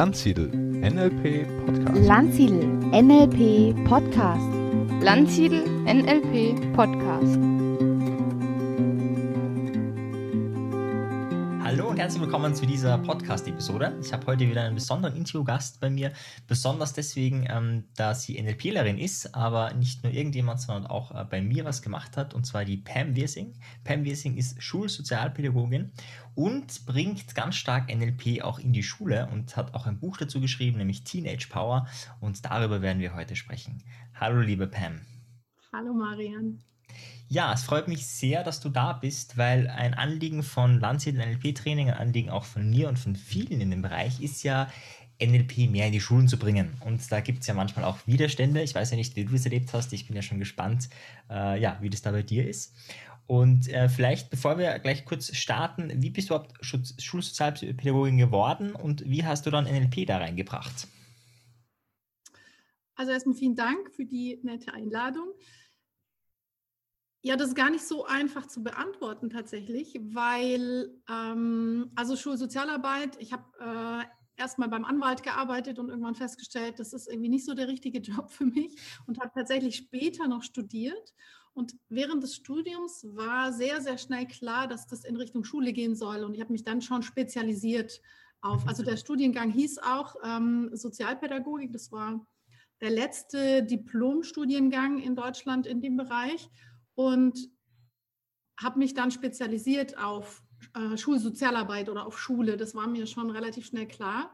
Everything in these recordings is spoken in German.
Landsiedel NLP Podcast. Landsiedel NLP Podcast. Landsiedel NLP Podcast. Herzlich willkommen zu dieser Podcast-Episode. Ich habe heute wieder einen besonderen Interviewgast bei mir, besonders deswegen, ähm, da sie NLPlerin ist, aber nicht nur irgendjemand, sondern auch äh, bei mir was gemacht hat, und zwar die Pam Wirsing. Pam Wirsing ist Schulsozialpädagogin und bringt ganz stark NLP auch in die Schule und hat auch ein Buch dazu geschrieben, nämlich Teenage Power, und darüber werden wir heute sprechen. Hallo, liebe Pam. Hallo, Marian. Ja, es freut mich sehr, dass du da bist, weil ein Anliegen von Landsiedel NLP-Training, ein Anliegen auch von mir und von vielen in dem Bereich ist ja, NLP mehr in die Schulen zu bringen. Und da gibt es ja manchmal auch Widerstände. Ich weiß ja nicht, wie du es erlebt hast. Ich bin ja schon gespannt, äh, ja, wie das da bei dir ist. Und äh, vielleicht, bevor wir gleich kurz starten, wie bist du überhaupt Schulsozialpädagogin geworden und wie hast du dann NLP da reingebracht? Also erstmal vielen Dank für die nette Einladung. Ja, das ist gar nicht so einfach zu beantworten tatsächlich, weil ähm, also Schulsozialarbeit, ich habe äh, erstmal beim Anwalt gearbeitet und irgendwann festgestellt, das ist irgendwie nicht so der richtige Job für mich und habe tatsächlich später noch studiert. Und während des Studiums war sehr, sehr schnell klar, dass das in Richtung Schule gehen soll. Und ich habe mich dann schon spezialisiert auf, also der Studiengang hieß auch ähm, Sozialpädagogik, das war der letzte Diplomstudiengang in Deutschland in dem Bereich und habe mich dann spezialisiert auf äh, Schulsozialarbeit oder auf Schule. Das war mir schon relativ schnell klar.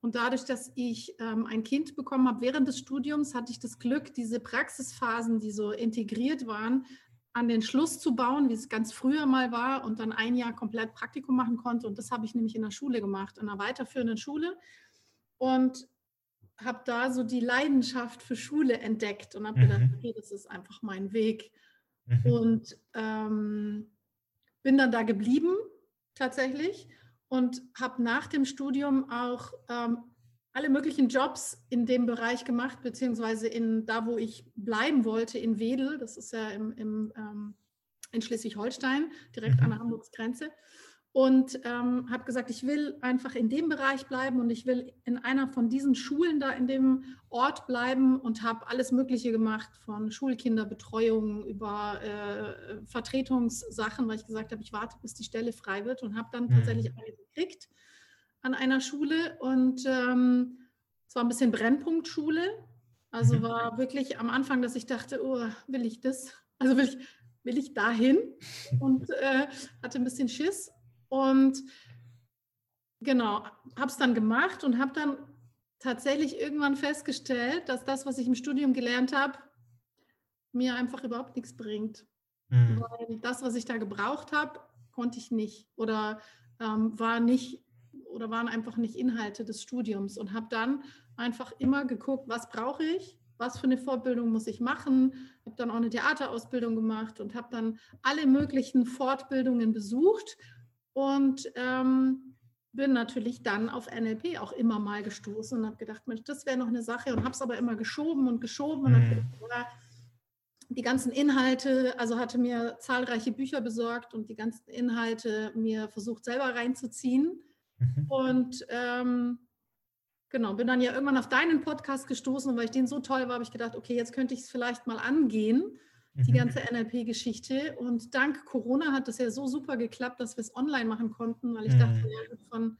Und dadurch, dass ich ähm, ein Kind bekommen habe während des Studiums, hatte ich das Glück, diese Praxisphasen, die so integriert waren, an den Schluss zu bauen, wie es ganz früher mal war und dann ein Jahr komplett Praktikum machen konnte. Und das habe ich nämlich in der Schule gemacht, in einer weiterführenden Schule. Und habe da so die Leidenschaft für Schule entdeckt und habe mhm. gedacht, okay, das ist einfach mein Weg. Mhm. Und ähm, bin dann da geblieben tatsächlich und habe nach dem Studium auch ähm, alle möglichen Jobs in dem Bereich gemacht, beziehungsweise in da, wo ich bleiben wollte, in Wedel, das ist ja im, im ähm, in Schleswig-Holstein, direkt mhm. an der Hamburgsgrenze und ähm, habe gesagt, ich will einfach in dem Bereich bleiben und ich will in einer von diesen Schulen da in dem Ort bleiben und habe alles Mögliche gemacht, von Schulkinderbetreuung über äh, Vertretungssachen, weil ich gesagt habe, ich warte, bis die Stelle frei wird und habe dann mhm. tatsächlich eine gekriegt an einer Schule und ähm, es war ein bisschen Brennpunktschule. Also mhm. war wirklich am Anfang, dass ich dachte, oh, will ich das? Also will ich, will ich dahin? Und äh, hatte ein bisschen Schiss und genau, habe es dann gemacht und habe dann tatsächlich irgendwann festgestellt, dass das, was ich im Studium gelernt habe, mir einfach überhaupt nichts bringt. Mhm. Weil das, was ich da gebraucht habe, konnte ich nicht oder ähm, war nicht oder waren einfach nicht Inhalte des Studiums und habe dann einfach immer geguckt, was brauche ich, was für eine Fortbildung muss ich machen, habe dann auch eine Theaterausbildung gemacht und habe dann alle möglichen Fortbildungen besucht und ähm, bin natürlich dann auf NLP auch immer mal gestoßen und habe gedacht, Mensch, das wäre noch eine Sache und habe es aber immer geschoben und geschoben und mhm. gedacht, ja, die ganzen Inhalte, also hatte mir zahlreiche Bücher besorgt und die ganzen Inhalte mir versucht selber reinzuziehen. Mhm. Und ähm, genau, bin dann ja irgendwann auf deinen Podcast gestoßen und weil ich den so toll war, habe ich gedacht, okay, jetzt könnte ich es vielleicht mal angehen die mhm. ganze NLP-Geschichte. Und dank Corona hat das ja so super geklappt, dass wir es online machen konnten, weil ich mhm. dachte, von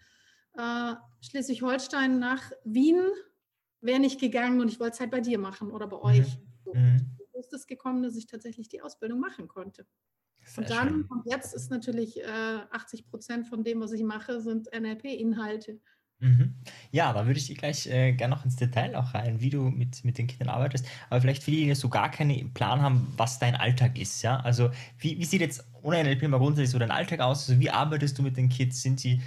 äh, Schleswig-Holstein nach Wien wäre nicht gegangen und ich wollte es halt bei dir machen oder bei euch. Mhm. So. Mhm. Ist es gekommen, dass ich tatsächlich die Ausbildung machen konnte. Sehr und dann, schön. und jetzt ist natürlich äh, 80 Prozent von dem, was ich mache, sind NLP-Inhalte. Mhm. Ja, da würde ich gleich äh, gerne noch ins Detail auch rein, wie du mit, mit den Kindern arbeitest. Aber vielleicht die, die so gar keinen Plan haben, was dein Alltag ist. Ja? Also, wie, wie sieht jetzt ohne NLP mal grundsätzlich so dein Alltag aus? Also, wie arbeitest du mit den Kids? Sind sie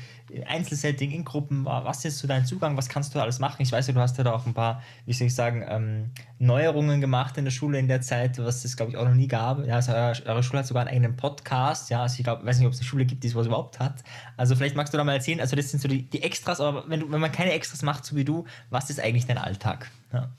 Einzelsetting, in Gruppen? Was ist so dein Zugang? Was kannst du alles machen? Ich weiß ja, du hast ja da auch ein paar, wie soll ich sagen, ähm, Neuerungen gemacht in der Schule in der Zeit, was es, glaube ich, auch noch nie gab. Ja, also eure, eure Schule hat sogar einen eigenen Podcast. Ja, also ich glaube, weiß nicht, ob es eine Schule gibt, die sowas überhaupt hat. Also vielleicht magst du da mal erzählen, also das sind so die, die Extras, aber wenn, du, wenn man keine Extras macht, so wie du, was ist eigentlich dein Alltag? Ja.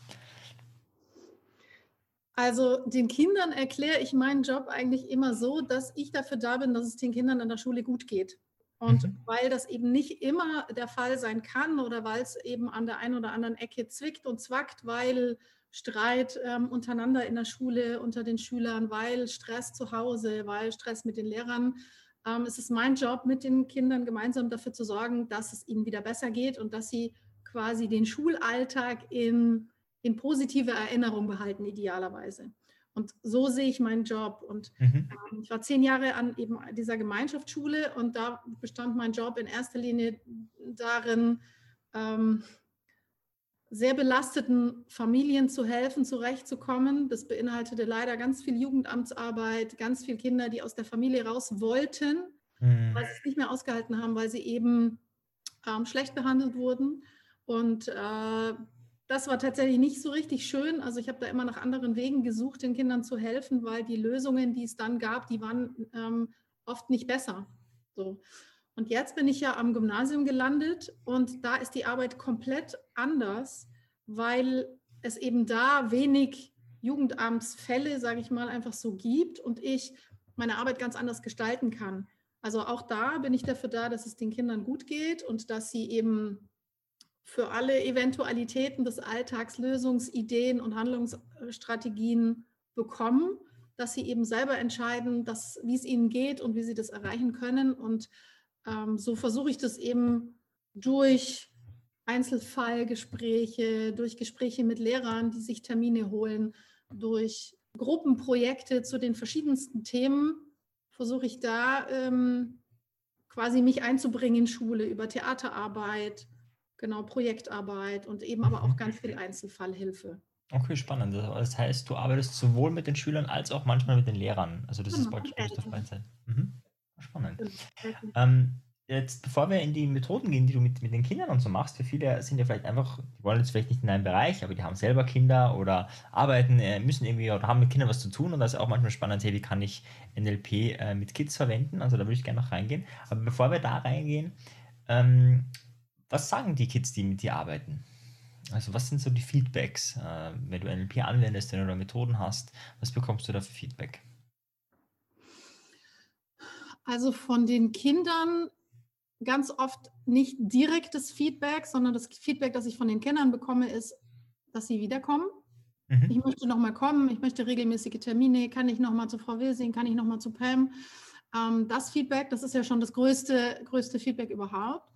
Also den Kindern erkläre ich meinen Job eigentlich immer so, dass ich dafür da bin, dass es den Kindern an der Schule gut geht. Und Mhm. weil das eben nicht immer der Fall sein kann oder weil es eben an der einen oder anderen Ecke zwickt und zwackt, weil Streit ähm, untereinander in der Schule unter den Schülern, weil Stress zu Hause, weil Stress mit den Lehrern, ähm, es ist mein Job, mit den Kindern gemeinsam dafür zu sorgen, dass es ihnen wieder besser geht und dass sie quasi den Schulalltag in, in positive Erinnerung behalten, idealerweise. Und so sehe ich meinen Job. Und Mhm. ähm, Ich war zehn Jahre an eben dieser Gemeinschaftsschule und da bestand mein Job in erster Linie darin, ähm, sehr belasteten Familien zu helfen, zurechtzukommen. Das beinhaltete leider ganz viel Jugendamtsarbeit, ganz viele Kinder, die aus der Familie raus wollten, Mhm. weil sie es nicht mehr ausgehalten haben, weil sie eben ähm, schlecht behandelt wurden. Und äh, das war tatsächlich nicht so richtig schön. Also ich habe da immer nach anderen Wegen gesucht, den Kindern zu helfen, weil die Lösungen, die es dann gab, die waren ähm, oft nicht besser. So. Und jetzt bin ich ja am Gymnasium gelandet und da ist die Arbeit komplett anders, weil es eben da wenig Jugendamtsfälle, sage ich mal, einfach so gibt und ich meine Arbeit ganz anders gestalten kann. Also auch da bin ich dafür da, dass es den Kindern gut geht und dass sie eben für alle Eventualitäten des Alltags Lösungsideen und Handlungsstrategien bekommen, dass sie eben selber entscheiden, dass, wie es ihnen geht und wie sie das erreichen können. Und ähm, so versuche ich das eben durch Einzelfallgespräche, durch Gespräche mit Lehrern, die sich Termine holen, durch Gruppenprojekte zu den verschiedensten Themen, versuche ich da ähm, quasi mich einzubringen in Schule über Theaterarbeit, genau Projektarbeit und eben aber auch ganz viel Einzelfallhilfe. Okay, spannend. Das- Das heißt, du arbeitest sowohl mit den Schülern als auch manchmal mit den Lehrern. Also das ist Genau, praktisch und aus der. Freizeit. Mhm. Spannend. Genau. Ähm, jetzt, bevor wir in die Methoden gehen, die du mit, mit den Kindern und so machst, für viele sind ja vielleicht einfach, die wollen jetzt vielleicht nicht in deinem Bereich, aber die haben selber Kinder oder arbeiten, äh, müssen irgendwie oder haben mit Kindern was zu tun und da ist auch manchmal spannend, hey, wie kann ich NLP äh, mit Kids verwenden? Also da würde ich gerne noch reingehen. Aber bevor wir da reingehen, ähm, was sagen die Kids, die mit dir arbeiten? Also was sind so die Feedbacks, äh, wenn du NLP anwendest, wenn du da Methoden hast, was bekommst du da für Feedback? Also von den Kindern ganz oft nicht direktes Feedback, sondern das Feedback, das ich von den Kindern bekomme, ist, dass sie wiederkommen. Mhm. Ich möchte nochmal kommen, ich möchte regelmäßige Termine, kann ich nochmal zu Frau Wilsing, kann ich nochmal zu Pam. Ähm, das Feedback, das ist ja schon das größte, größte Feedback überhaupt.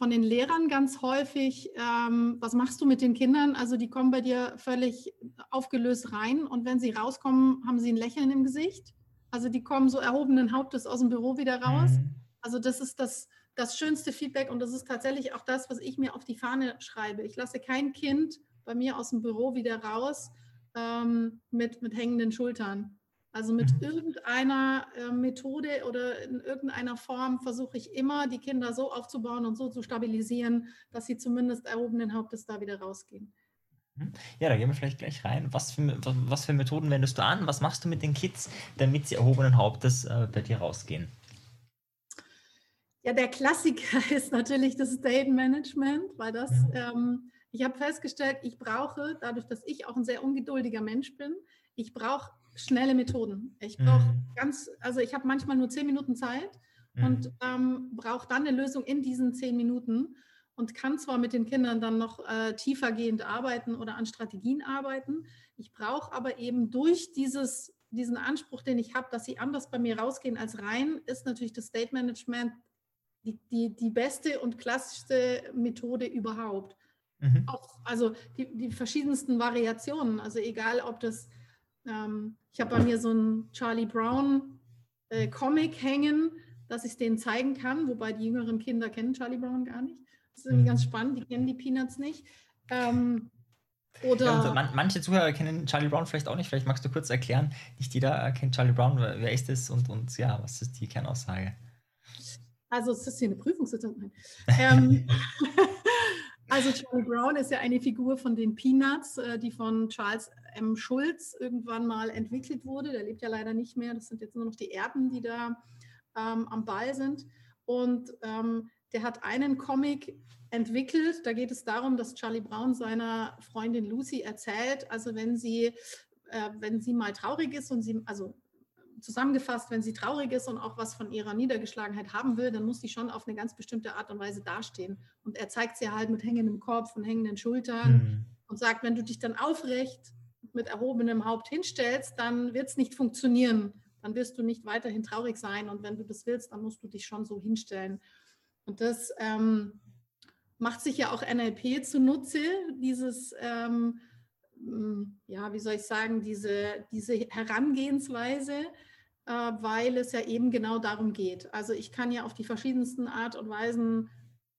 Von den Lehrern ganz häufig, ähm, was machst du mit den Kindern? Also die kommen bei dir völlig aufgelöst rein und wenn sie rauskommen, haben sie ein Lächeln im Gesicht. Also die kommen so erhobenen Hauptes aus dem Büro wieder raus. Mhm. Also das ist das, das schönste Feedback und das ist tatsächlich auch das, was ich mir auf die Fahne schreibe. Ich lasse kein Kind bei mir aus dem Büro wieder raus ähm, mit, mit hängenden Schultern. Also mit Mhm. irgendeiner äh, Methode oder in irgendeiner Form versuche ich immer, die Kinder so aufzubauen und so zu stabilisieren, dass sie zumindest erhobenen Hauptes da wieder rausgehen. Ja, da gehen wir vielleicht gleich rein. Was für, was- für Methoden wendest du an? Was machst du mit den Kids, damit sie erhobenen Hauptes äh, bei dir rausgehen? Ja, der Klassiker ist natürlich das State Management, weil das, Mhm. ähm, ich habe festgestellt, ich brauche, dadurch, dass ich auch ein sehr ungeduldiger Mensch bin, ich brauche schnelle Methoden. Ich brauche Mhm. ganz, also ich habe manchmal nur zehn Minuten Zeit und Mhm. ähm, brauche dann eine Lösung in diesen zehn Minuten und kann zwar mit den Kindern dann noch äh, tiefergehend arbeiten oder an Strategien arbeiten. Ich brauche aber eben durch dieses, diesen Anspruch, den ich habe, dass sie anders bei mir rausgehen als rein, ist natürlich das State Management die, die, die beste und klassischste Methode überhaupt. Mhm. Auch, also die, die verschiedensten Variationen. Also egal, ob das, ähm, ich habe bei mir so einen Charlie Brown äh, Comic hängen, dass ich es denen zeigen kann, wobei die jüngeren Kinder kennen Charlie Brown gar nicht. Das ist irgendwie Mhm. ganz spannend, die kennen die Peanuts nicht. Ähm, Ja, oder und man, manche Zuhörer kennen Charlie Brown vielleicht auch nicht. Vielleicht magst du kurz erklären, nicht jeder kennt Charlie Brown. Wer ist es und, und ja, was ist die Kernaussage? Also es ist hier eine Prüfungssituation. Ähm, also Charlie Brown ist ja eine Figur von den Peanuts, äh, die von Charles M. Schulz irgendwann mal entwickelt wurde. Der lebt ja leider nicht mehr. Das sind jetzt nur noch die Erben, die da ähm, am Ball sind. Und ähm, der hat einen Comic entwickelt. Da geht es darum, dass Charlie Brown seiner Freundin Lucy erzählt, also wenn sie, äh, wenn sie mal traurig ist und sie, also zusammengefasst, wenn sie traurig ist und auch was von ihrer Niedergeschlagenheit haben will, dann muss sie schon auf eine ganz bestimmte Art und Weise dastehen. Und er zeigt sie halt mit hängendem Kopf und hängenden Schultern Mhm. und sagt, wenn du dich dann aufrecht mit erhobenem Haupt hinstellst, dann wird es nicht funktionieren. Dann wirst du nicht weiterhin traurig sein. Und wenn du das willst, dann musst du dich schon so hinstellen. Und das ähm, macht sich ja auch NLP zunutze, dieses, ähm, ja, wie soll ich sagen, diese, diese Herangehensweise, weil es ja eben genau darum geht. Also ich kann ja auf die verschiedensten Art und Weisen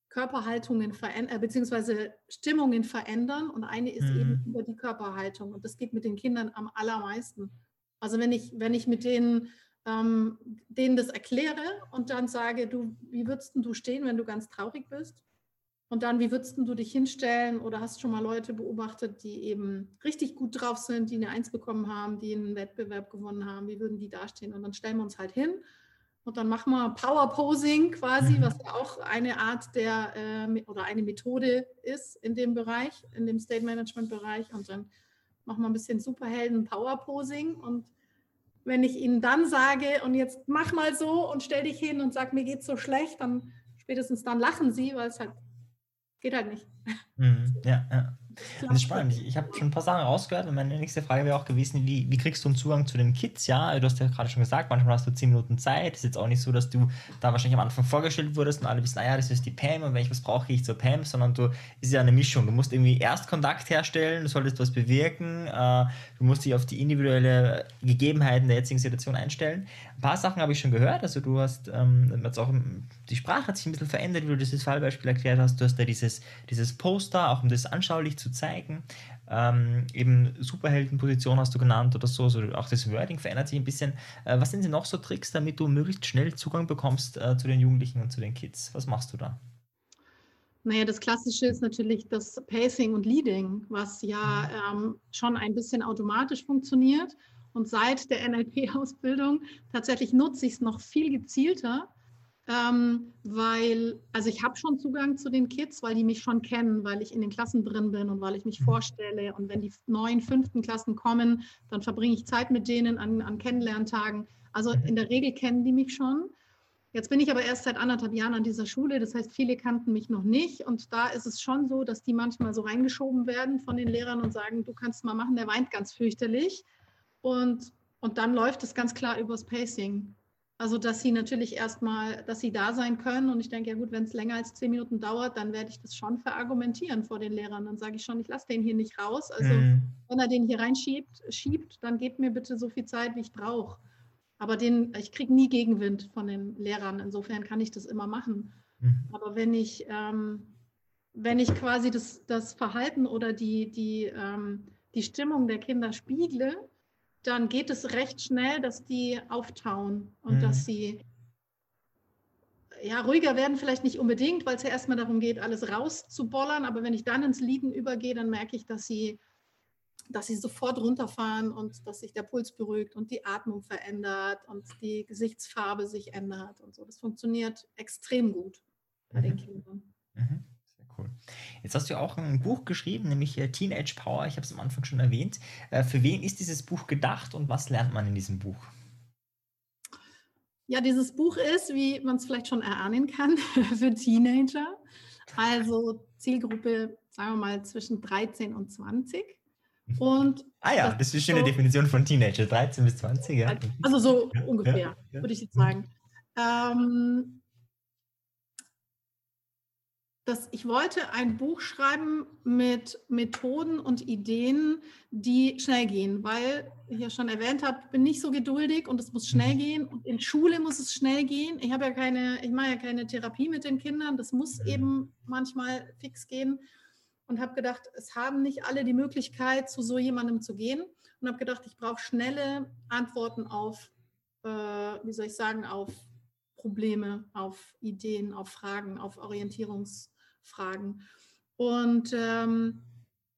Körperhaltungen verändern, äh, beziehungsweise Stimmungen verändern. Und eine ist Mhm. eben über die Körperhaltung. Und das geht mit den Kindern am allermeisten. Also wenn ich, wenn ich mit denen, ähm, denen das erkläre und dann sage, du, wie würdest denn du stehen, wenn du ganz traurig bist? Und dann, wie würdest du dich hinstellen? Oder hast schon mal Leute beobachtet, die eben richtig gut drauf sind, die eine Eins bekommen haben, die einen Wettbewerb gewonnen haben? Wie würden die dastehen? Und dann stellen wir uns halt hin und dann machen wir Power Posing quasi, Mhm. was ja auch eine Art der äh, oder eine Methode ist in dem Bereich, in dem State Management Bereich. Und dann machen wir ein bisschen Superhelden Power Posing. Und wenn ich ihnen dann sage, und jetzt mach mal so und stell dich hin und sag, mir geht's so schlecht, dann spätestens dann lachen sie, weil es halt geht halt nicht. Mhm. Ja, ja. Das ist spannend. Ich, habe schon ein paar Sachen rausgehört und meine nächste Frage wäre auch gewesen, wie, wie kriegst du einen Zugang zu den Kids? Ja, du hast ja gerade schon gesagt, manchmal hast du zehn Minuten Zeit. Ist jetzt auch nicht so, dass du da wahrscheinlich am Anfang vorgestellt wurdest und alle wissen, naja, das ist die Pam und wenn ich was brauche, gehe ich zur Pam, sondern du ist ja eine Mischung. Du musst irgendwie Erstkontakt herstellen, du solltest was bewirken, äh, du musst dich auf die individuelle Gegebenheiten der jetzigen Situation einstellen. Ein paar Sachen habe ich schon gehört. Also du hast ähm, jetzt auch die Sprache hat sich ein bisschen verändert, wie du dieses Fallbeispiel erklärt hast. Du hast da dieses, dieses Poster, auch um das anschaulich zu zeigen. Ähm, eben Superheldenposition hast du genannt oder so. Also auch das Wording verändert sich ein bisschen. Äh, was sind denn noch so Tricks, damit du möglichst schnell Zugang bekommst äh, zu den Jugendlichen und zu den Kids? Was machst du da? Naja, das Klassische ist natürlich das Pacing und Leading, was ja ähm, schon ein bisschen automatisch funktioniert. Und seit der NLP-Ausbildung tatsächlich nutze ich es noch viel gezielter, ähm, weil, also ich habe schon Zugang zu den Kids, weil die mich schon kennen, weil ich in den Klassen drin bin und weil ich mich Mhm. vorstelle. Und wenn die neuen, fünften Klassen kommen, dann verbringe ich Zeit mit denen an, an Kennenlerntagen. Also Mhm. in der Regel kennen die mich schon. Jetzt bin ich aber erst seit anderthalb Jahren an dieser Schule, das heißt, viele kannten mich noch nicht. Und da ist es schon so, dass die manchmal so reingeschoben werden von den Lehrern und sagen, du kannst mal machen, der weint ganz fürchterlich. Und, und dann läuft es ganz klar übers Pacing. Also, dass sie natürlich erstmal, dass sie da sein können. Und ich denke, ja gut, wenn es länger als zehn Minuten dauert, dann werde ich das schon verargumentieren vor den Lehrern. Dann sage ich schon, ich lasse den hier nicht raus. Also, Mhm. wenn er den hier reinschiebt, schiebt, dann gebt mir bitte so viel Zeit, wie ich brauche. Aber den, ich kriege nie Gegenwind von den Lehrern. Insofern kann ich das immer machen. Mhm. Aber wenn ich, ähm, wenn ich quasi das, das Verhalten oder die, die, ähm, die Stimmung der Kinder spiegle, dann geht es recht schnell, dass die auftauen und Mhm. dass sie ja, ruhiger werden vielleicht nicht unbedingt, weil es ja erstmal darum geht, alles rauszubollern. Aber wenn ich dann ins Lieden übergehe, dann merke ich, dass sie, dass sie sofort runterfahren und dass sich der Puls beruhigt und die Atmung verändert und die Gesichtsfarbe sich ändert und so. Das funktioniert extrem gut bei den Mhm. Kindern. Mhm. Cool. Jetzt hast du auch ein Buch geschrieben, nämlich äh, Teenage Power. Ich habe es am Anfang schon erwähnt. Äh, Für wen ist dieses Buch gedacht und was lernt man in diesem Buch? Ja, dieses Buch ist, wie man es vielleicht schon erahnen kann, für Teenager. Also Zielgruppe, sagen wir mal, zwischen 13 und 20. Und Ah ja, Das ist eine schöne so- Definition von Teenager, 13 bis 20. Ja. also so ungefähr, ja, ja. würde ich jetzt sagen. Ähm, das, ich wollte ein Buch schreiben mit Methoden und Ideen, die schnell gehen, weil ich ja schon erwähnt habe, bin nicht so geduldig und es muss schnell Mhm. gehen und in Schule muss es schnell gehen. Ich habe ja keine, ich mache ja keine Therapie mit den Kindern, das muss Mhm. eben manchmal fix gehen und habe gedacht, es haben nicht alle die Möglichkeit, zu so jemandem zu gehen und habe gedacht, ich brauche schnelle Antworten auf, äh, wie soll ich sagen, auf Probleme, auf Ideen, auf Fragen, auf Orientierungsfragen. Und ähm,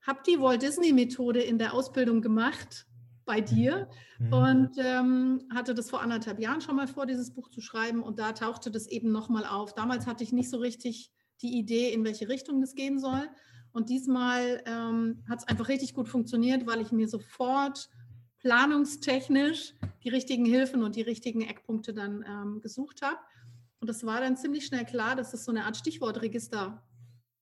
habe die Walt Disney-Methode in der Ausbildung gemacht bei dir Mhm. und ähm, hatte das vor anderthalb Jahren schon mal vor, dieses Buch zu schreiben. Und da tauchte das eben nochmal auf. Damals hatte ich nicht so richtig die Idee, in welche Richtung das gehen soll. Und diesmal ähm, hat es einfach richtig gut funktioniert, weil ich mir sofort planungstechnisch die richtigen Hilfen und die richtigen Eckpunkte dann ähm, gesucht habe. Und es war dann ziemlich schnell klar, dass es so eine Art Stichwortregister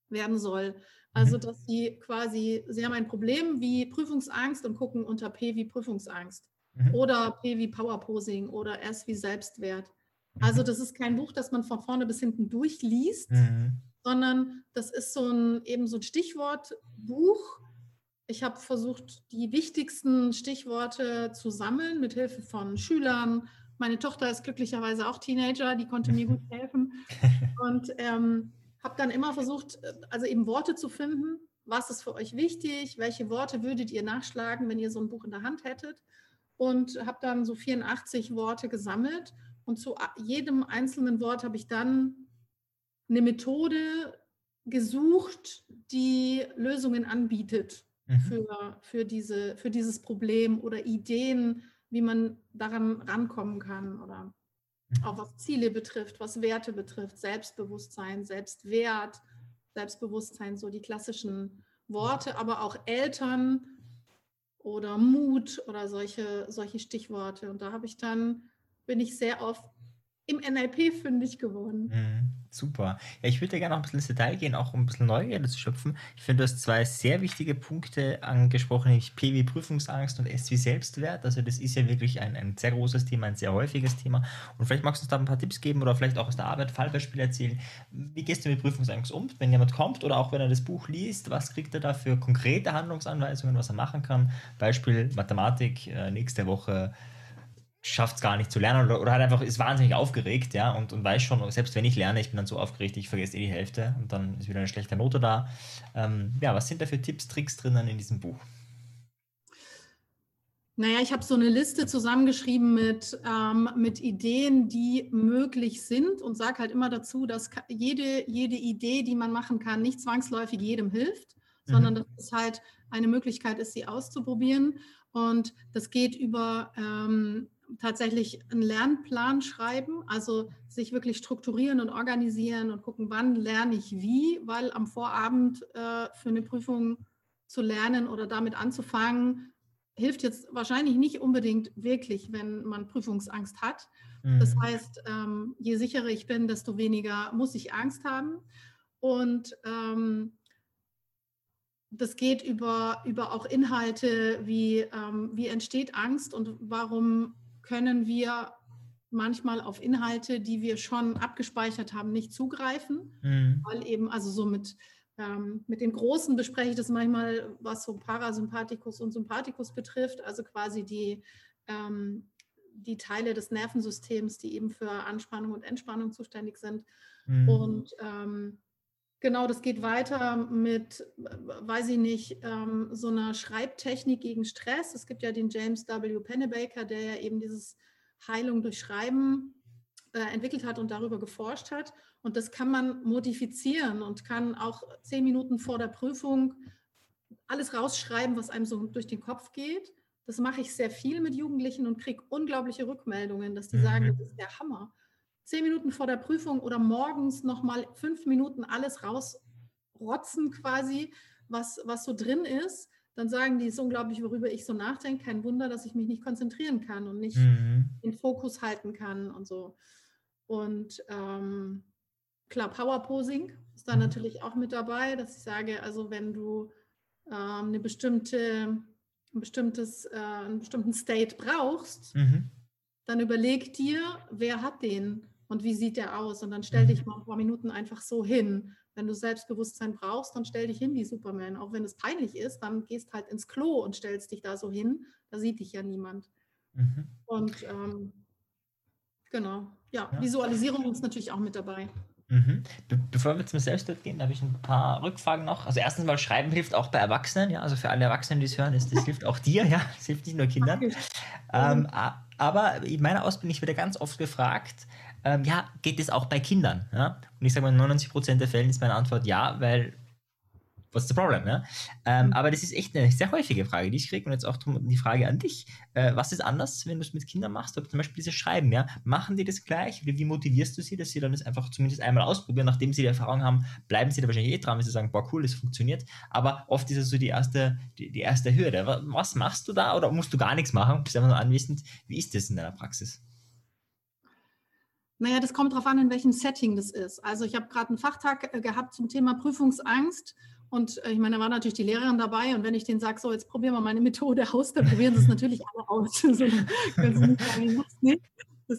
werden soll. Also, Mhm. dass sie quasi, sie haben ein Problem wie Prüfungsangst und gucken unter P wie Prüfungsangst Mhm. oder P wie Powerposing oder S wie Selbstwert. Also, das ist kein Buch, das man von vorne bis hinten durchliest, Mhm. sondern das ist so ein eben so ein Stichwortbuch. Ich habe versucht, die wichtigsten Stichworte zu sammeln mit Hilfe von Schülern. Meine Tochter ist glücklicherweise auch Teenager, die konnte mir gut helfen. Und ähm, habe dann immer versucht, äh, also eben Worte zu finden. Was ist für euch wichtig? Welche Worte würdet ihr nachschlagen, wenn ihr so ein Buch in der Hand hättet? Und habe dann so 84 Worte gesammelt. Und zu jedem einzelnen Wort habe ich dann eine Methode gesucht, die Lösungen anbietet Mhm. für, für, diese, für dieses Problem oder Ideen, wie man daran rankommen kann oder Mhm. auch was Ziele betrifft, was Werte betrifft, Selbstbewusstsein, Selbstwert, Selbstbewusstsein, so die klassischen Worte, aber auch Eltern oder Mut oder solche, solche Stichworte. Und da habe ich dann, bin ich sehr oft im NLP fündig geworden. Mhm, Super. Ja, ich würde gerne noch ein bisschen ins Detail gehen, auch um ein bisschen Neugierde zu schöpfen. Ich finde, du hast zwei sehr wichtige Punkte angesprochen, nämlich P wie Prüfungsangst und S wie Selbstwert. Also das ist ja wirklich ein, ein sehr großes Thema, ein sehr häufiges Thema. Und vielleicht magst du uns da ein paar Tipps geben oder vielleicht auch aus der Arbeit Fallbeispiele erzählen. Wie gehst du mit Prüfungsangst um, wenn jemand kommt oder auch wenn er das Buch liest? Was kriegt er da für konkrete Handlungsanweisungen, was er machen kann? Beispiel Mathematik, äh, nächste Woche schafft es gar nicht zu lernen oder, oder halt einfach ist wahnsinnig aufgeregt, ja, und, und weiß schon, selbst wenn ich lerne, ich bin dann so aufgeregt, ich vergesse eh die Hälfte und dann ist wieder eine schlechte Note da. Ähm, ja, was sind da für Tipps, Tricks drinnen in diesem Buch? Naja, ich habe so eine Liste zusammengeschrieben mit, ähm, mit Ideen, die möglich sind und sage halt immer dazu, dass jede, jede Idee, die man machen kann, nicht zwangsläufig jedem hilft, Mhm. sondern dass es halt eine Möglichkeit ist, sie auszuprobieren. Und das geht über ähm, tatsächlich einen Lernplan schreiben, also sich wirklich strukturieren und organisieren und gucken, wann lerne ich wie, weil am Vorabend äh, für eine Prüfung zu lernen oder damit anzufangen, hilft jetzt wahrscheinlich nicht unbedingt wirklich, wenn man Prüfungsangst hat. Das Mhm. heißt, ähm, je sicherer ich bin, desto weniger muss ich Angst haben. Und ähm, das geht über, über auch Inhalte wie, ähm, wie entsteht Angst und warum können wir manchmal auf Inhalte, die wir schon abgespeichert haben, nicht zugreifen Mhm. weil eben, also so mit, ähm, mit den Großen bespreche ich das manchmal, was so Parasympathikus und Sympathikus betrifft, also quasi die, ähm, die Teile des Nervensystems, die eben für Anspannung und Entspannung zuständig sind. Mhm. Und ähm, genau, das geht weiter mit, äh, weiß ich nicht, ähm, so einer Schreibtechnik gegen Stress. Es gibt ja den James W. Pennebaker, der ja eben dieses Heilung durch Schreiben äh, entwickelt hat und darüber geforscht hat. Und das kann man modifizieren und kann auch zehn Minuten vor der Prüfung alles rausschreiben, was einem so durch den Kopf geht. Das mache ich sehr viel mit Jugendlichen und kriege unglaubliche Rückmeldungen, dass die Mhm. sagen, das ist der Hammer. Zehn Minuten vor der Prüfung oder morgens nochmal fünf Minuten alles rausrotzen quasi, was, was so drin ist. Dann sagen die, es ist unglaublich, worüber ich so nachdenke. Kein Wunder, dass ich mich nicht konzentrieren kann und nicht Mhm. den Fokus halten kann und so. Und ähm, klar, Powerposing ist da Mhm. natürlich auch mit dabei, dass ich sage, also wenn du ähm, eine bestimmte, ein bestimmtes, äh, einen bestimmten State brauchst, Mhm. dann überleg dir, wer hat den und wie sieht der aus? Und dann stell Mhm. dich mal ein paar Minuten einfach so hin. Wenn du Selbstbewusstsein brauchst, dann stell dich hin wie Superman. Auch wenn es peinlich ist, dann gehst halt ins Klo und stellst dich da so hin. Da sieht dich ja niemand. Mhm. Und ähm, genau, ja, Ja. Visualisierung ist natürlich auch mit dabei. Mhm. Be bevor wir zum Selbstwert gehen, habe ich ein paar Rückfragen noch. Also erstens mal, Schreiben hilft auch bei Erwachsenen, ja, also für alle Erwachsenen, die es hören, das, das hilft auch dir, ja, das hilft nicht nur Kindern. Ähm, aber in meiner Ausbildung, ich werde ganz oft gefragt, ähm, ja, geht das auch bei Kindern? Ja? Und ich sage mal, in 99% der Fällen ist meine Antwort ja, weil what's the problem? Ja? Ähm, aber das ist echt eine sehr häufige Frage, die ich kriege. Und jetzt auch die Frage an dich. Äh, was ist anders, wenn du es mit Kindern machst? Ob zum Beispiel dieses Schreiben, ja? Machen die das gleich? Oder wie motivierst du sie, dass sie dann das einfach zumindest einmal ausprobieren? Nachdem sie die Erfahrung haben, bleiben sie da wahrscheinlich eh dran, wenn sie sagen, boah, cool, das funktioniert. Aber oft ist es so die erste, die, die erste Hürde. Was machst du da? Oder musst du gar nichts machen? Bist einfach nur anwesend. Wie ist das in deiner Praxis? Naja, das kommt darauf an, in welchem Setting das ist. Also ich habe gerade einen Fachtag äh, gehabt zum Thema Prüfungsangst und äh, ich meine, da war natürlich die Lehrerin dabei und wenn ich denen sage, so jetzt probieren wir meine Methode aus, dann probieren sie es natürlich alle aus. so, das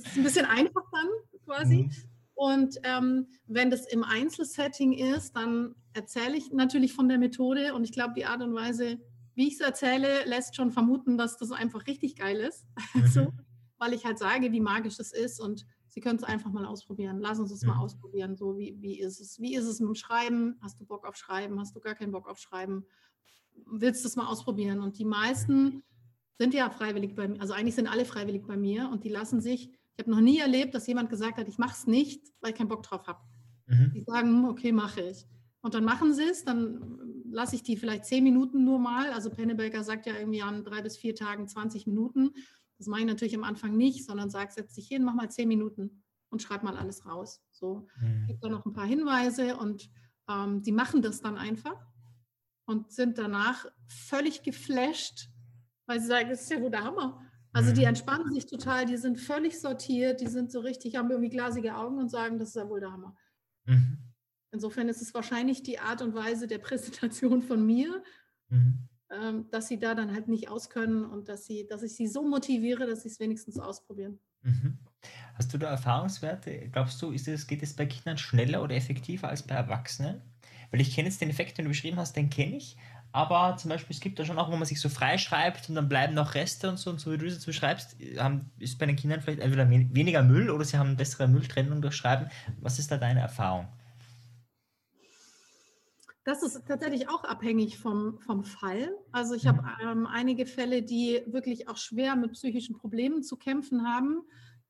ist ein bisschen einfach dann quasi. Mhm. Und ähm, wenn das im Einzelsetting ist, dann erzähle ich natürlich von der Methode und ich glaube, die Art und Weise, wie ich es erzähle, lässt schon vermuten, dass das einfach richtig geil ist. Mhm. so, weil ich halt sage, wie magisch das ist und Sie können es einfach mal ausprobieren. Lass uns es mhm. mal ausprobieren. So, wie, wie ist es? Wie ist es mit dem Schreiben? Hast du Bock auf Schreiben? Hast du gar keinen Bock auf Schreiben? Willst du es mal ausprobieren? Und die meisten sind ja freiwillig bei mir. Also eigentlich sind alle freiwillig bei mir und die lassen sich. Ich habe noch nie erlebt, dass jemand gesagt hat, ich mache es nicht, weil ich keinen Bock drauf habe. Mhm. Die sagen, hm, okay, mache ich. Und dann machen sie es, dann lasse ich die vielleicht zehn Minuten nur mal. Also Pennebaker sagt ja irgendwie an drei bis vier Tagen 20 Minuten. Das mache ich natürlich am Anfang nicht, sondern sage, setz dich hin, mach mal zehn Minuten und schreib mal alles raus. So, mhm. gibt da noch ein paar Hinweise und ähm, die machen das dann einfach und sind danach völlig geflasht, weil sie sagen, das ist ja wohl der Hammer. Also die mhm. entspannen sich total, die sind völlig sortiert, die sind so richtig, haben irgendwie glasige Augen und sagen, das ist ja wohl der Hammer. Mhm. Insofern ist es wahrscheinlich die Art und Weise der Präsentation von mir, mhm. Ähm, dass sie da dann halt nicht auskönnen und dass, sie, dass ich sie so motiviere, dass sie es wenigstens ausprobieren. Mhm. Hast du da Erfahrungswerte? Glaubst du, ist es, geht es bei Kindern schneller oder effektiver als bei Erwachsenen? Weil ich kenne jetzt den Effekt, den du beschrieben hast, den kenne ich. Aber zum Beispiel, es gibt da schon auch, wo man sich so freischreibt und dann bleiben noch Reste und so. Und so wie du es jetzt beschreibst, haben, ist bei den Kindern vielleicht entweder weniger Müll oder sie haben bessere Mülltrennung durch Schreiben. Was ist da deine Erfahrung? Das ist tatsächlich auch abhängig vom, vom Fall. Also ich habe mhm. ähm, einige Fälle, die wirklich auch schwer mit psychischen Problemen zu kämpfen haben.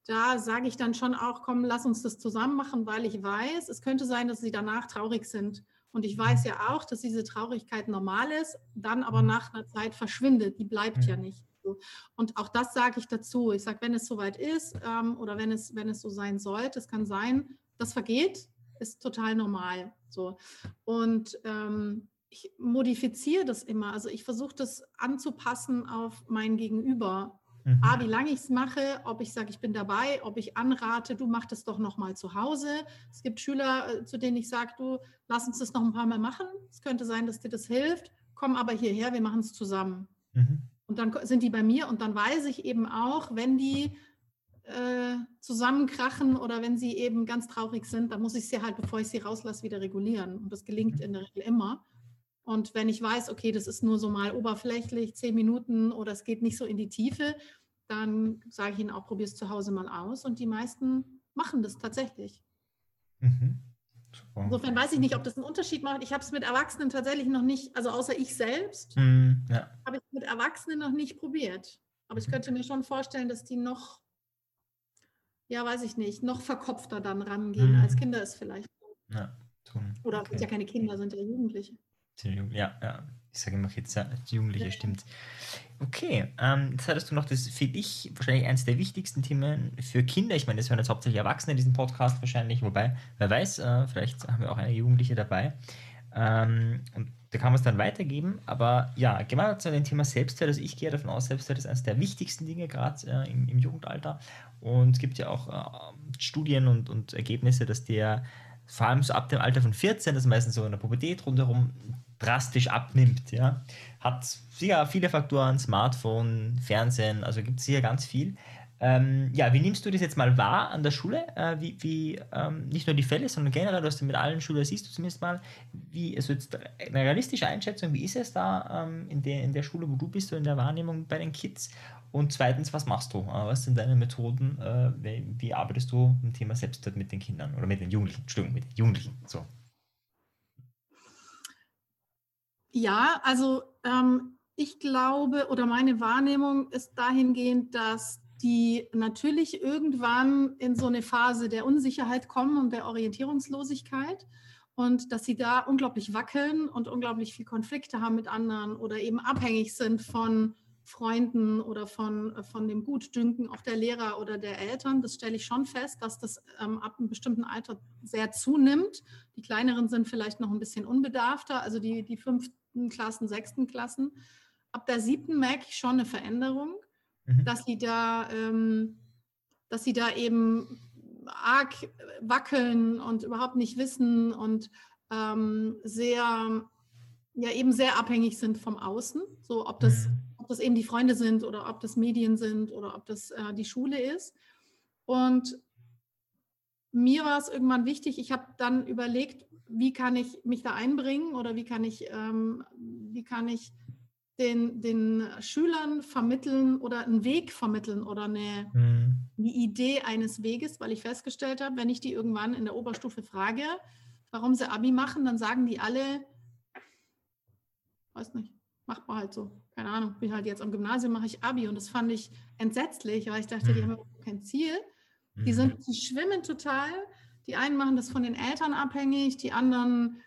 Da sage ich dann schon auch, komm, lass uns das zusammen machen, weil ich weiß, es könnte sein, dass sie danach traurig sind. Und ich weiß ja auch, dass diese Traurigkeit normal ist, dann aber mhm. nach einer Zeit verschwindet. Die bleibt ja nicht. Und auch das sage ich dazu. Ich sage, wenn es soweit ist ähm, oder wenn es, wenn es so sein sollte, es kann sein, das vergeht, ist total normal. So. Und ähm, ich modifiziere das immer. Also ich versuche das anzupassen auf mein Gegenüber. Mhm. A, wie lange ich es mache, ob ich sage, ich bin dabei, ob ich anrate, du mach das doch nochmal zu Hause. Es gibt Schüler, äh, zu denen ich sage, du, lass uns das noch ein paar Mal machen. Es könnte sein, dass dir das hilft. Komm aber hierher, wir machen es zusammen. Mhm. Und dann sind die bei mir und dann weiß ich eben auch, wenn die äh, zusammenkrachen oder wenn sie eben ganz traurig sind, dann muss ich sie halt, bevor ich sie rauslasse, wieder regulieren. Und das gelingt mhm. in der Regel immer. Und wenn ich weiß, okay, das ist nur so mal oberflächlich, zehn Minuten oder es geht nicht so in die Tiefe, dann sage ich ihnen auch, probier es zu Hause mal aus. Und die meisten machen das tatsächlich. Mhm. Insofern weiß ich nicht, ob das einen Unterschied macht. Ich habe es mit Erwachsenen tatsächlich noch nicht, also außer ich selbst, mhm, ja. habe ich es mit Erwachsenen noch nicht probiert. Aber ich mhm. könnte mir schon vorstellen, dass die noch ja, weiß ich nicht, noch verkopfter dann rangehen, mhm. als Kinder es vielleicht. Ja, tun. Oder okay. sind ja keine Kinder, sind ja Jugendliche. Ja, ja. Ich sage immer jetzt ja, Jugendliche, ja. stimmt. Okay, ähm, jetzt hattest du noch das, für dich wahrscheinlich eines der wichtigsten Themen für Kinder. Ich meine, das hören jetzt hauptsächlich Erwachsene in diesem Podcast wahrscheinlich, wobei, wer weiß, äh, vielleicht haben wir auch eine Jugendliche dabei. Ähm, und da kann man es dann weitergeben. Aber ja, gehen wir zu dem Thema Selbstwert. Also ich gehe davon aus, Selbstwert ist eines der wichtigsten Dinge gerade äh, im, im, Jugendalter. Und es gibt ja auch äh, Studien und, und Ergebnisse, dass der vor allem so ab dem Alter von 14, das ist meistens so in der Pubertät rundherum, drastisch abnimmt. Ja. Hat sicher viele Faktoren, Smartphone, Fernsehen, also gibt es sicher ganz viel. Ähm, ja, wie nimmst du das jetzt mal wahr an der Schule? Äh, wie, wie ähm, nicht nur die Fälle, sondern generell, du hast mit allen Schülern siehst du zumindest mal, wie, also jetzt eine realistische Einschätzung, wie ist es da ähm, in, der, in der Schule, wo du bist, so in der Wahrnehmung bei den Kids? Und zweitens, was machst du? Äh, was sind deine Methoden? Äh, wie, arbeitest du im Thema Selbstwert mit den Kindern oder mit den Jugendlichen? Entschuldigung, mit den Jugendlichen. So. Ja, also ähm, ich glaube oder meine Wahrnehmung ist dahingehend, dass die natürlich irgendwann in so eine Phase der Unsicherheit kommen und der Orientierungslosigkeit. und dass sie da unglaublich wackeln und unglaublich viel Konflikte haben mit anderen oder eben abhängig sind von Freunden oder von, äh, von dem Gutdünken auch der Lehrer oder der Eltern. Das stelle ich schon fest, dass das ähm, ab einem bestimmten Alter sehr zunimmt. Die kleineren sind vielleicht noch ein bisschen unbedarfter, also die, die fünften Klassen, sechsten Klassen. Ab der siebten merke ich schon eine Veränderung, mhm. dass sie da, ähm, dass sie da eben arg wackeln und überhaupt nicht wissen und ähm, sehr, ja eben sehr abhängig sind vom Außen. So ob das, mhm. Ob das eben die Freunde sind oder ob das Medien sind oder ob das äh, die Schule ist. Und mir war es irgendwann wichtig, ich habe dann überlegt, wie kann ich mich da einbringen oder wie kann ich, ähm, wie kann ich den, den Schülern vermitteln oder einen Weg vermitteln oder eine, mhm. eine Idee eines Weges, weil ich festgestellt habe, wenn ich die irgendwann in der Oberstufe frage, warum sie Abi machen, dann sagen die alle, weiß nicht, macht man halt so. Keine Ahnung, bin halt jetzt am Gymnasium, mache ich Abi und das fand ich entsetzlich, weil ich dachte, mhm. die haben kein Ziel. Die mhm. sind, die schwimmen total. Die einen machen das von den Eltern abhängig, die anderen,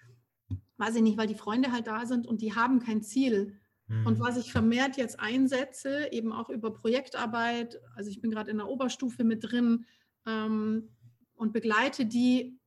weiß ich nicht, weil die Freunde halt da sind und die haben kein Ziel. Und mhm. was ich vermehrt jetzt einsetze, eben auch über Projektarbeit, also ich bin gerade in der Oberstufe mit drin ähm, und begleite die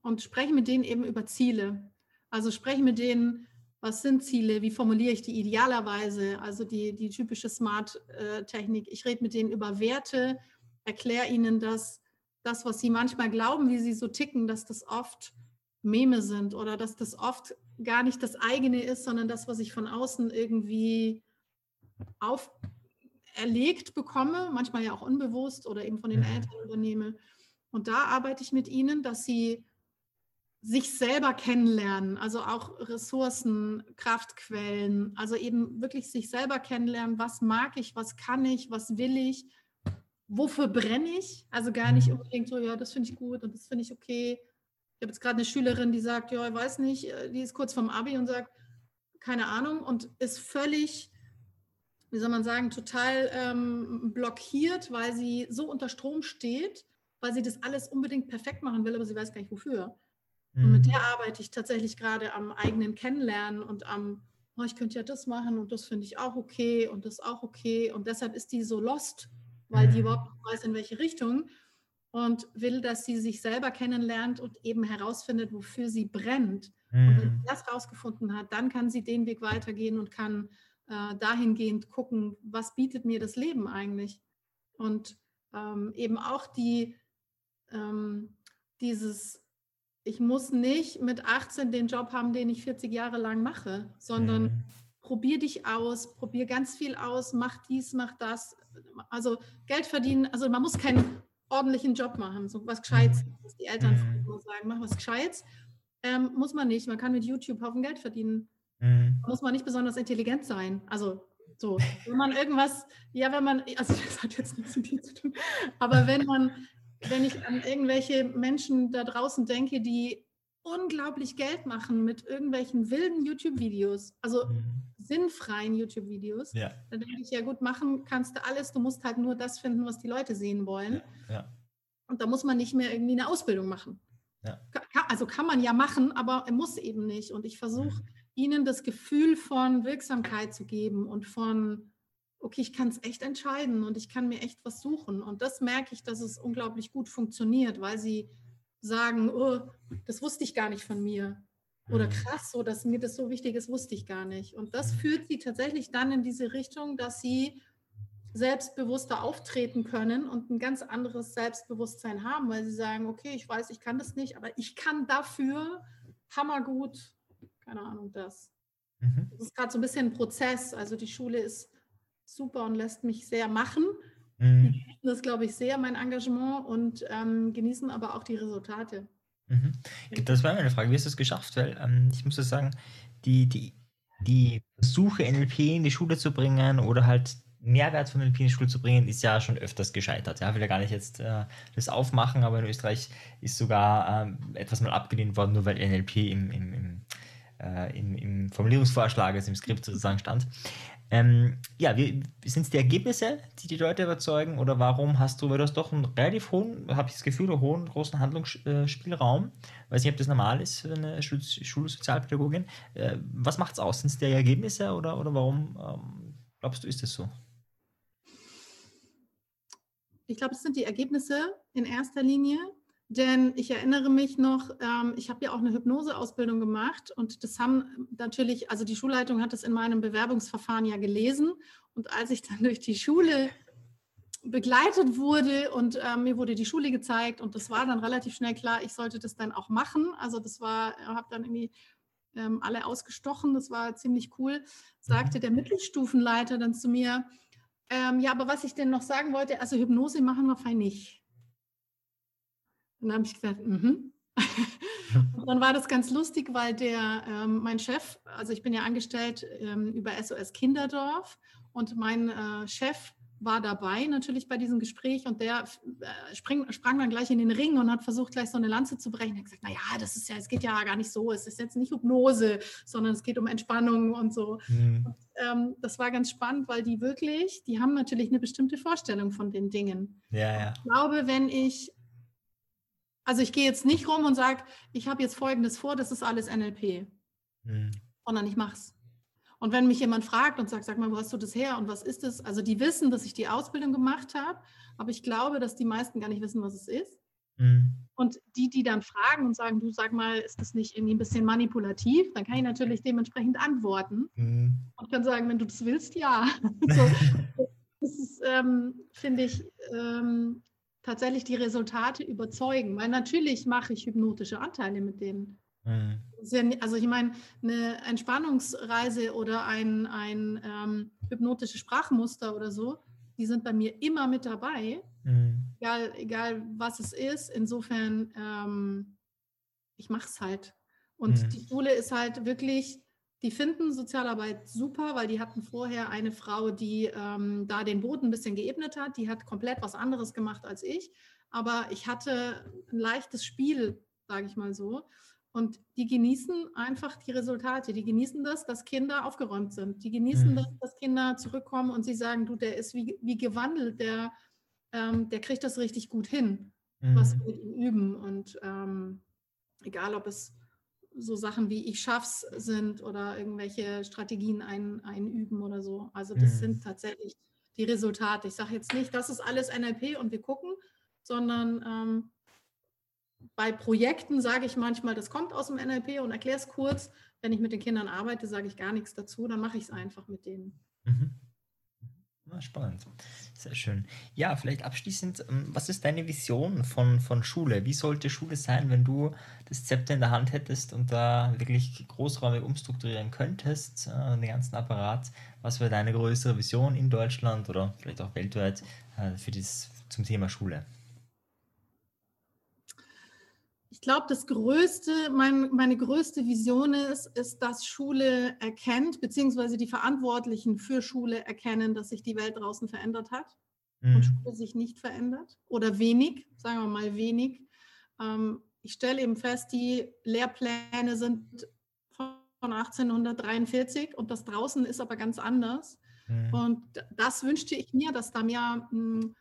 und spreche mit denen eben über Ziele. Also spreche mit denen, was sind Ziele, wie formuliere ich die idealerweise, also die, die typische Smart-Technik. Ich rede mit denen über Werte, erkläre ihnen, dass das, was sie manchmal glauben, wie sie so ticken, dass das oft Meme sind oder dass das oft gar nicht das eigene ist, sondern das, was ich von außen irgendwie auferlegt bekomme, manchmal ja auch unbewusst oder eben von den mhm. Eltern übernehme. Und da arbeite ich mit ihnen, dass sie sich selber kennenlernen, also auch Ressourcen, Kraftquellen, also eben wirklich sich selber kennenlernen, was mag ich, was kann ich, was will ich, wofür brenne ich, also gar nicht mhm. unbedingt so, ja, das finde ich gut und das finde ich okay, ich habe jetzt gerade eine Schülerin, die sagt, ja, ich weiß nicht, äh, die ist kurz vorm Abi und sagt, keine Ahnung und ist völlig, wie soll man sagen, total ähm, blockiert, weil sie so unter Strom steht, weil sie das alles unbedingt perfekt machen will, aber sie weiß gar nicht wofür. Mhm. Und mit mhm. der arbeite ich tatsächlich gerade am eigenen Kennenlernen und am, oh, ich könnte ja das machen und das finde ich auch okay und das auch okay. Und deshalb ist die so lost, weil mhm. die überhaupt nicht weiß, in welche Richtung und will, dass sie sich selber kennenlernt und eben herausfindet, wofür sie brennt. Mhm. Und wenn mhm. sie das herausgefunden hat, dann kann sie den Weg weitergehen und kann äh, dahingehend gucken, was bietet mir das Leben eigentlich. Und ähm, eben auch die, ähm, dieses, ich muss nicht mit 18 den Job haben, den ich 40 Jahre lang mache, sondern mhm. probier dich aus, probier ganz viel aus, mach dies, mach das. Also Geld verdienen, also man muss kein ordentlichen Job machen, so was Gescheites, mhm. was die Eltern mhm. sagen, mach was Gescheites. Ähm, muss man nicht. Man kann mit YouTube Haufen Geld verdienen. Mhm. Muss man nicht besonders intelligent sein. Also so, wenn man irgendwas, ja, wenn man, also das hat jetzt nichts mit dir zu tun, aber wenn man, wenn ich an irgendwelche Menschen da draußen denke, die unglaublich Geld machen mit irgendwelchen wilden YouTube-Videos, also mhm. sinnfreien YouTube-Videos. Ja. Dann denke ich, ja gut, machen kannst du alles, du musst halt nur das finden, was die Leute sehen wollen. Ja. Ja. Und da muss man nicht mehr irgendwie eine Ausbildung machen. Also kann man ja machen, aber er muss eben nicht. Und ich versuche mhm. ihnen das Gefühl von Wirksamkeit zu geben und von, okay, ich kann es echt entscheiden und ich kann mir echt was suchen. Und das merke ich, dass es unglaublich gut funktioniert, weil sie sagen, oh, das wusste ich gar nicht von mir. Oder mhm. krass, so dass mir das so wichtig ist, wusste ich gar nicht. Und das führt sie tatsächlich dann in diese Richtung, dass sie selbstbewusster auftreten können und ein ganz anderes Selbstbewusstsein haben, weil sie sagen, okay, ich weiß, ich kann das nicht, aber ich kann dafür hammergut, keine Ahnung, das. Mhm. Das ist gerade so ein bisschen ein Prozess. Also die Schule ist super und lässt mich sehr machen. Mhm. Die genießen das, glaube ich, sehr, mein Engagement und ähm, genießen aber auch die Resultate. Mhm. Das war meine Frage, wie hast du es geschafft? Weil ähm, ich muss sagen, die, die, die Versuche, NLP in die Schule zu bringen oder halt Mehrwert von NLP in die Schule zu bringen, ist ja schon öfters gescheitert. Ja, ich will ja gar nicht jetzt äh, das aufmachen, aber in Österreich ist sogar ähm, etwas mal abgelehnt worden, nur weil NLP im, im, im äh, im, im Formulierungsvorschlag, also im Skript sozusagen stand. Ähm, ja, sind es die Ergebnisse, die die Leute überzeugen oder warum hast du, weil du hast doch einen relativ hohen, habe ich das Gefühl, einen hohen, großen Handlungsspielraum. Weiß nicht, ob das normal ist für eine Schul Schulsozialpädagogin. Äh, was es aus? Sind es die Ergebnisse oder, oder warum ähm, glaubst du, ist das so? Ich glaube, es sind die Ergebnisse in erster Linie. Denn ich erinnere mich noch, ähm, ich habe ja auch eine Hypnoseausbildung gemacht und das haben natürlich, also die Schulleitung hat das in meinem Bewerbungsverfahren ja gelesen. Und als ich dann durch die Schule begleitet wurde und äh, mir wurde die Schule gezeigt und das war dann relativ schnell klar, ich sollte das dann auch machen. Also das war, habe dann irgendwie ähm, alle ausgestochen, das war ziemlich cool, sagte der Mittelstufenleiter dann zu mir, ähm, ja, aber was ich denn noch sagen wollte, also Hypnose machen wir fein nicht. Und dann habe ich gesagt, mhm. und dann war das ganz lustig, weil der, ähm, mein Chef, also ich bin ja angestellt ähm, über SOS Kinderdorf und mein äh, Chef war dabei natürlich bei diesem Gespräch und der äh, spring, sprang dann gleich in den Ring und hat versucht, gleich so eine Lanze zu brechen. Er hat gesagt, naja, das ist ja, es geht ja gar nicht so, es ist jetzt nicht Hypnose, sondern es geht um Entspannung und so. Mhm. Und, ähm, das war ganz spannend, weil die wirklich, die haben natürlich eine bestimmte Vorstellung von den Dingen. Ja, ja. Ich glaube, wenn ich also ich gehe jetzt nicht rum und sage, ich habe jetzt Folgendes vor, das ist alles NLP, mhm. sondern ich mache es. Und wenn mich jemand fragt und sagt, sag mal, wo hast du das her und was ist das? Also die wissen, dass ich die Ausbildung gemacht habe, aber ich glaube, dass die meisten gar nicht wissen, was es ist. Mhm. Und die, die dann fragen und sagen, du sag mal, ist das nicht irgendwie ein bisschen manipulativ? Dann kann ich natürlich dementsprechend antworten mhm. und kann sagen, wenn du das willst, ja. so, das ist, ähm, finde ich, ähm, tatsächlich die Resultate überzeugen. Weil natürlich mache ich hypnotische Anteile mit denen. Mhm. also ich meine, eine Entspannungsreise oder ein, ein ähm, hypnotisches Sprachmuster oder so, die sind bei mir immer mit dabei, mhm. egal, egal was es ist. Insofern, ähm, ich mache es halt. Und mhm. die Schule ist halt wirklich die finden Sozialarbeit super, weil die hatten vorher eine Frau, die ähm, da den Boden ein bisschen geebnet hat. Die hat komplett was anderes gemacht als ich. Aber ich hatte ein leichtes Spiel, sage ich mal so. Und die genießen einfach die Resultate. Die genießen das, dass Kinder aufgeräumt sind. Die genießen mhm. das, dass Kinder zurückkommen und sie sagen, du, der ist wie, wie gewandelt, der, ähm, der kriegt das richtig gut hin, mhm. was wir mit ihm üben. Und ähm, egal, ob es so Sachen wie ich schaff's sind oder irgendwelche Strategien ein, einüben oder so. Also das mhm. sind tatsächlich die Resultate. Ich sage jetzt nicht, das ist alles NLP und wir gucken, sondern ähm, bei Projekten sage ich manchmal, das kommt aus dem NLP und erkläre es kurz. Wenn ich mit den Kindern arbeite, sage ich gar nichts dazu, dann mache ich es einfach mit denen. Mhm. Ja, spannend. Sehr schön. Ja, vielleicht abschließend, ähm, was ist deine Vision von, von Schule? Wie sollte Schule sein, wenn du das Zepter in der Hand hättest und da wirklich großräumig umstrukturieren könntest, äh, den ganzen Apparat? Was wäre deine größere Vision in Deutschland oder vielleicht auch weltweit äh, für das, zum Thema Schule? Ich glaube, das größte, mein, meine größte Vision ist, ist, dass Schule erkennt, beziehungsweise die Verantwortlichen für Schule erkennen, dass sich die Welt draußen verändert hat mhm. und Schule sich nicht verändert oder wenig, sagen wir mal wenig. Ähm, ich stelle eben fest, die Lehrpläne sind von 1843 und das draußen ist aber ganz anders. Mhm. Und das wünschte ich mir, dass da mehr hm,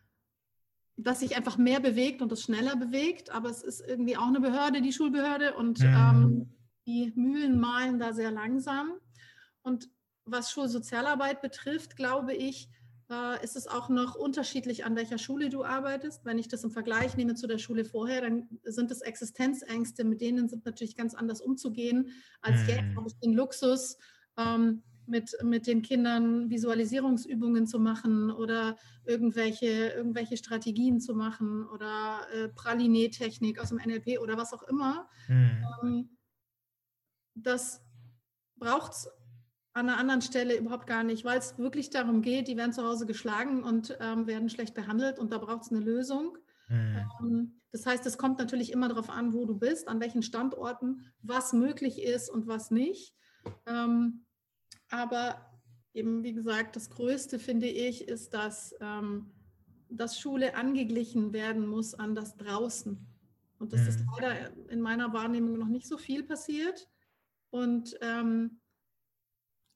dass sich einfach mehr bewegt und es schneller bewegt. Aber es ist irgendwie auch eine Behörde, die Schulbehörde, und mhm. ähm, die Mühlen malen da sehr langsam. Und was Schulsozialarbeit betrifft, glaube ich, äh, ist es auch noch unterschiedlich, an welcher Schule du arbeitest. Wenn ich das im Vergleich nehme zu der Schule vorher, dann sind es Existenzängste, mit denen sind natürlich ganz anders umzugehen, als mhm. jetzt habe ich den Luxus, ähm, mit, mit den Kindern Visualisierungsübungen zu machen oder irgendwelche, irgendwelche Strategien zu machen oder äh, Pralinee-Technik aus dem NLP oder was auch immer. Mhm. Ähm, das braucht es an einer anderen Stelle überhaupt gar nicht, weil es wirklich darum geht, die werden zu Hause geschlagen und ähm, werden schlecht behandelt und da braucht es eine Lösung. Mhm. Ähm, das heißt, es kommt natürlich immer darauf an, wo du bist, an welchen Standorten, was möglich ist und was nicht. Ähm, aber eben, wie gesagt, das Größte finde ich, ist, dass, ähm, dass Schule angeglichen werden muss an das Draußen. Und das mhm. ist leider in meiner Wahrnehmung noch nicht so viel passiert. Und ähm,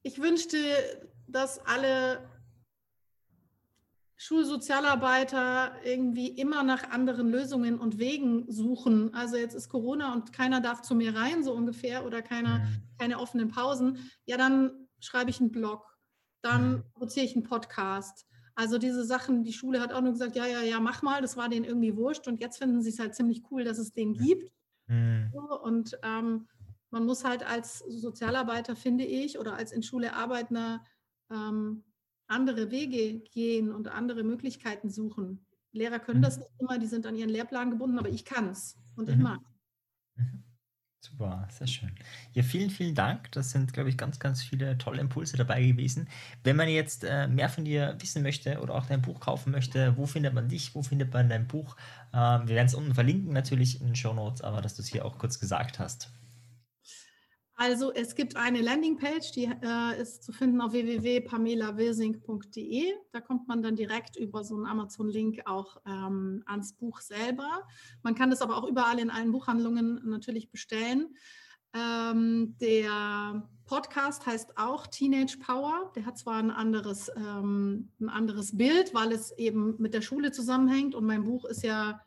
ich wünschte, dass alle Schulsozialarbeiter irgendwie immer nach anderen Lösungen und Wegen suchen. Also jetzt ist Corona und keiner darf zu mir rein, so ungefähr, oder keiner, Mhm. keine offenen Pausen. Ja, dann schreibe ich einen Blog, dann Mhm. produziere ich einen Podcast. Also diese Sachen, die Schule hat auch nur gesagt, ja, ja, ja, mach mal, das war denen irgendwie wurscht und jetzt finden sie es halt ziemlich cool, dass es den gibt. Mhm. Und ähm, man muss halt als Sozialarbeiter, finde ich, oder als in Schule Arbeitender ähm, andere Wege gehen und andere Möglichkeiten suchen. Lehrer können Mhm. das nicht immer, die sind an ihren Lehrplan gebunden, aber ich kann es und ich Mhm. mag. Mhm. Super, sehr schön. Ja, vielen, vielen Dank. Das sind, glaube ich, ganz, ganz viele tolle Impulse dabei gewesen. Wenn man jetzt äh, mehr von dir wissen möchte oder auch dein Buch kaufen möchte, wo findet man dich? Wo findet man dein Buch? Ähm, wir werden es unten verlinken, natürlich in den Show Notes, aber dass du es hier auch kurz gesagt hast. Also es gibt eine Landingpage, die äh, ist zu finden auf www.pamelawilsing.de. Da kommt man dann direkt über so einen Amazon-Link auch ähm, ans Buch selber. Man kann das aber auch überall in allen Buchhandlungen natürlich bestellen. Ähm, der Podcast heißt auch Teenage Power. Der hat zwar ein anderes, ähm, ein anderes Bild, weil es eben mit der Schule zusammenhängt und mein Buch ist ja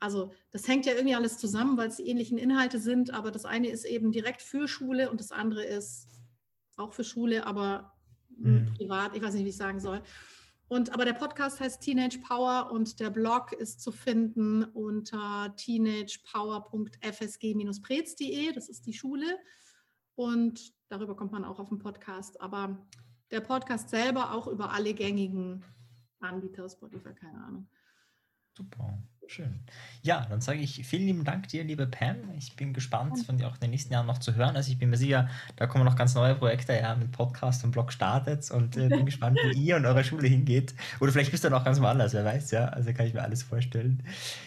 also das hängt ja irgendwie alles zusammen, weil es die ähnlichen Inhalte sind, aber das eine ist eben direkt für Schule und das andere ist auch für Schule, aber Mhm. privat, ich weiß nicht, wie ich sagen soll. Und aber der Podcast heißt Teenage Power und der Blog ist zu finden unter teenagepower.fsg-prez.de, das ist die Schule. Und darüber kommt man auch auf den Podcast. Aber der Podcast selber auch über alle gängigen Anbieter, Spotify, keine Ahnung. Super, schön. Ja, dann sage ich vielen lieben Dank dir, liebe Pam. Ich bin gespannt, von dir auch in den nächsten Jahren noch zu hören. Also ich bin mir sicher, da kommen noch ganz neue Projekte, ja, mit Podcast und Blog startet und äh, bin gespannt, wo ihr und eure Schule hingeht. Oder vielleicht bist du noch ganz woanders, wer weiß, ja. Also kann ich mir alles vorstellen.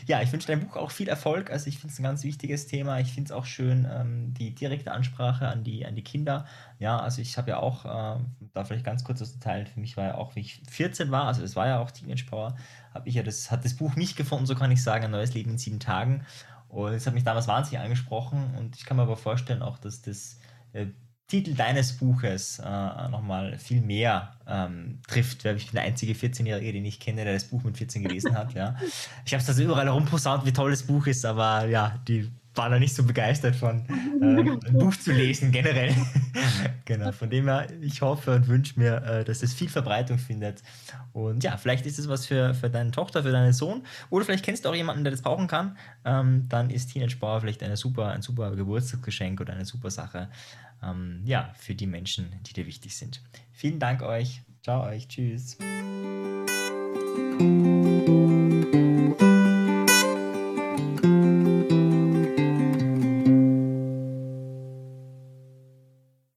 Ja, ich wünsche deinem Buch auch viel Erfolg. Also ich finde es ein ganz wichtiges Thema. Ich finde es auch schön, ähm, die direkte Ansprache an die, an die Kinder. Ja, also ich habe ja auch, äh, da vielleicht ganz kurz das Detail, für mich war ja auch, wie ich 14 war, also das war ja auch Teenage Power, habe ich ja das, hat das Buch mich gefunden, so kann ich sagen, ein neues Leben in sieben Tagen. Und das hat mich damals wahnsinnig angesprochen und ich kann mir aber vorstellen auch, dass das äh, Titel deines Buches äh, nochmal viel mehr ähm, trifft, weil ich bin der einzige 14-Jährige, den ich kenne, der das Buch mit 14 gelesen hat. Ja. Ich habe es also überall herumposaunt, wie toll das Buch ist, aber ja, die waren da nicht so begeistert von äh, ein Buch zu lesen, generell. genau, von dem her, ich hoffe und wünsche mir, äh, dass es viel Verbreitung findet. Und ja, vielleicht ist es was für, für deine Tochter, für deinen Sohn. Oder vielleicht kennst du auch jemanden, der das brauchen kann. Ähm, dann ist Teenage Power vielleicht eine super, ein super Geburtstagsgeschenk oder eine super Sache. Ähm, ja, für die Menschen, die dir wichtig sind. Vielen Dank euch. Ciao euch. Tschüss.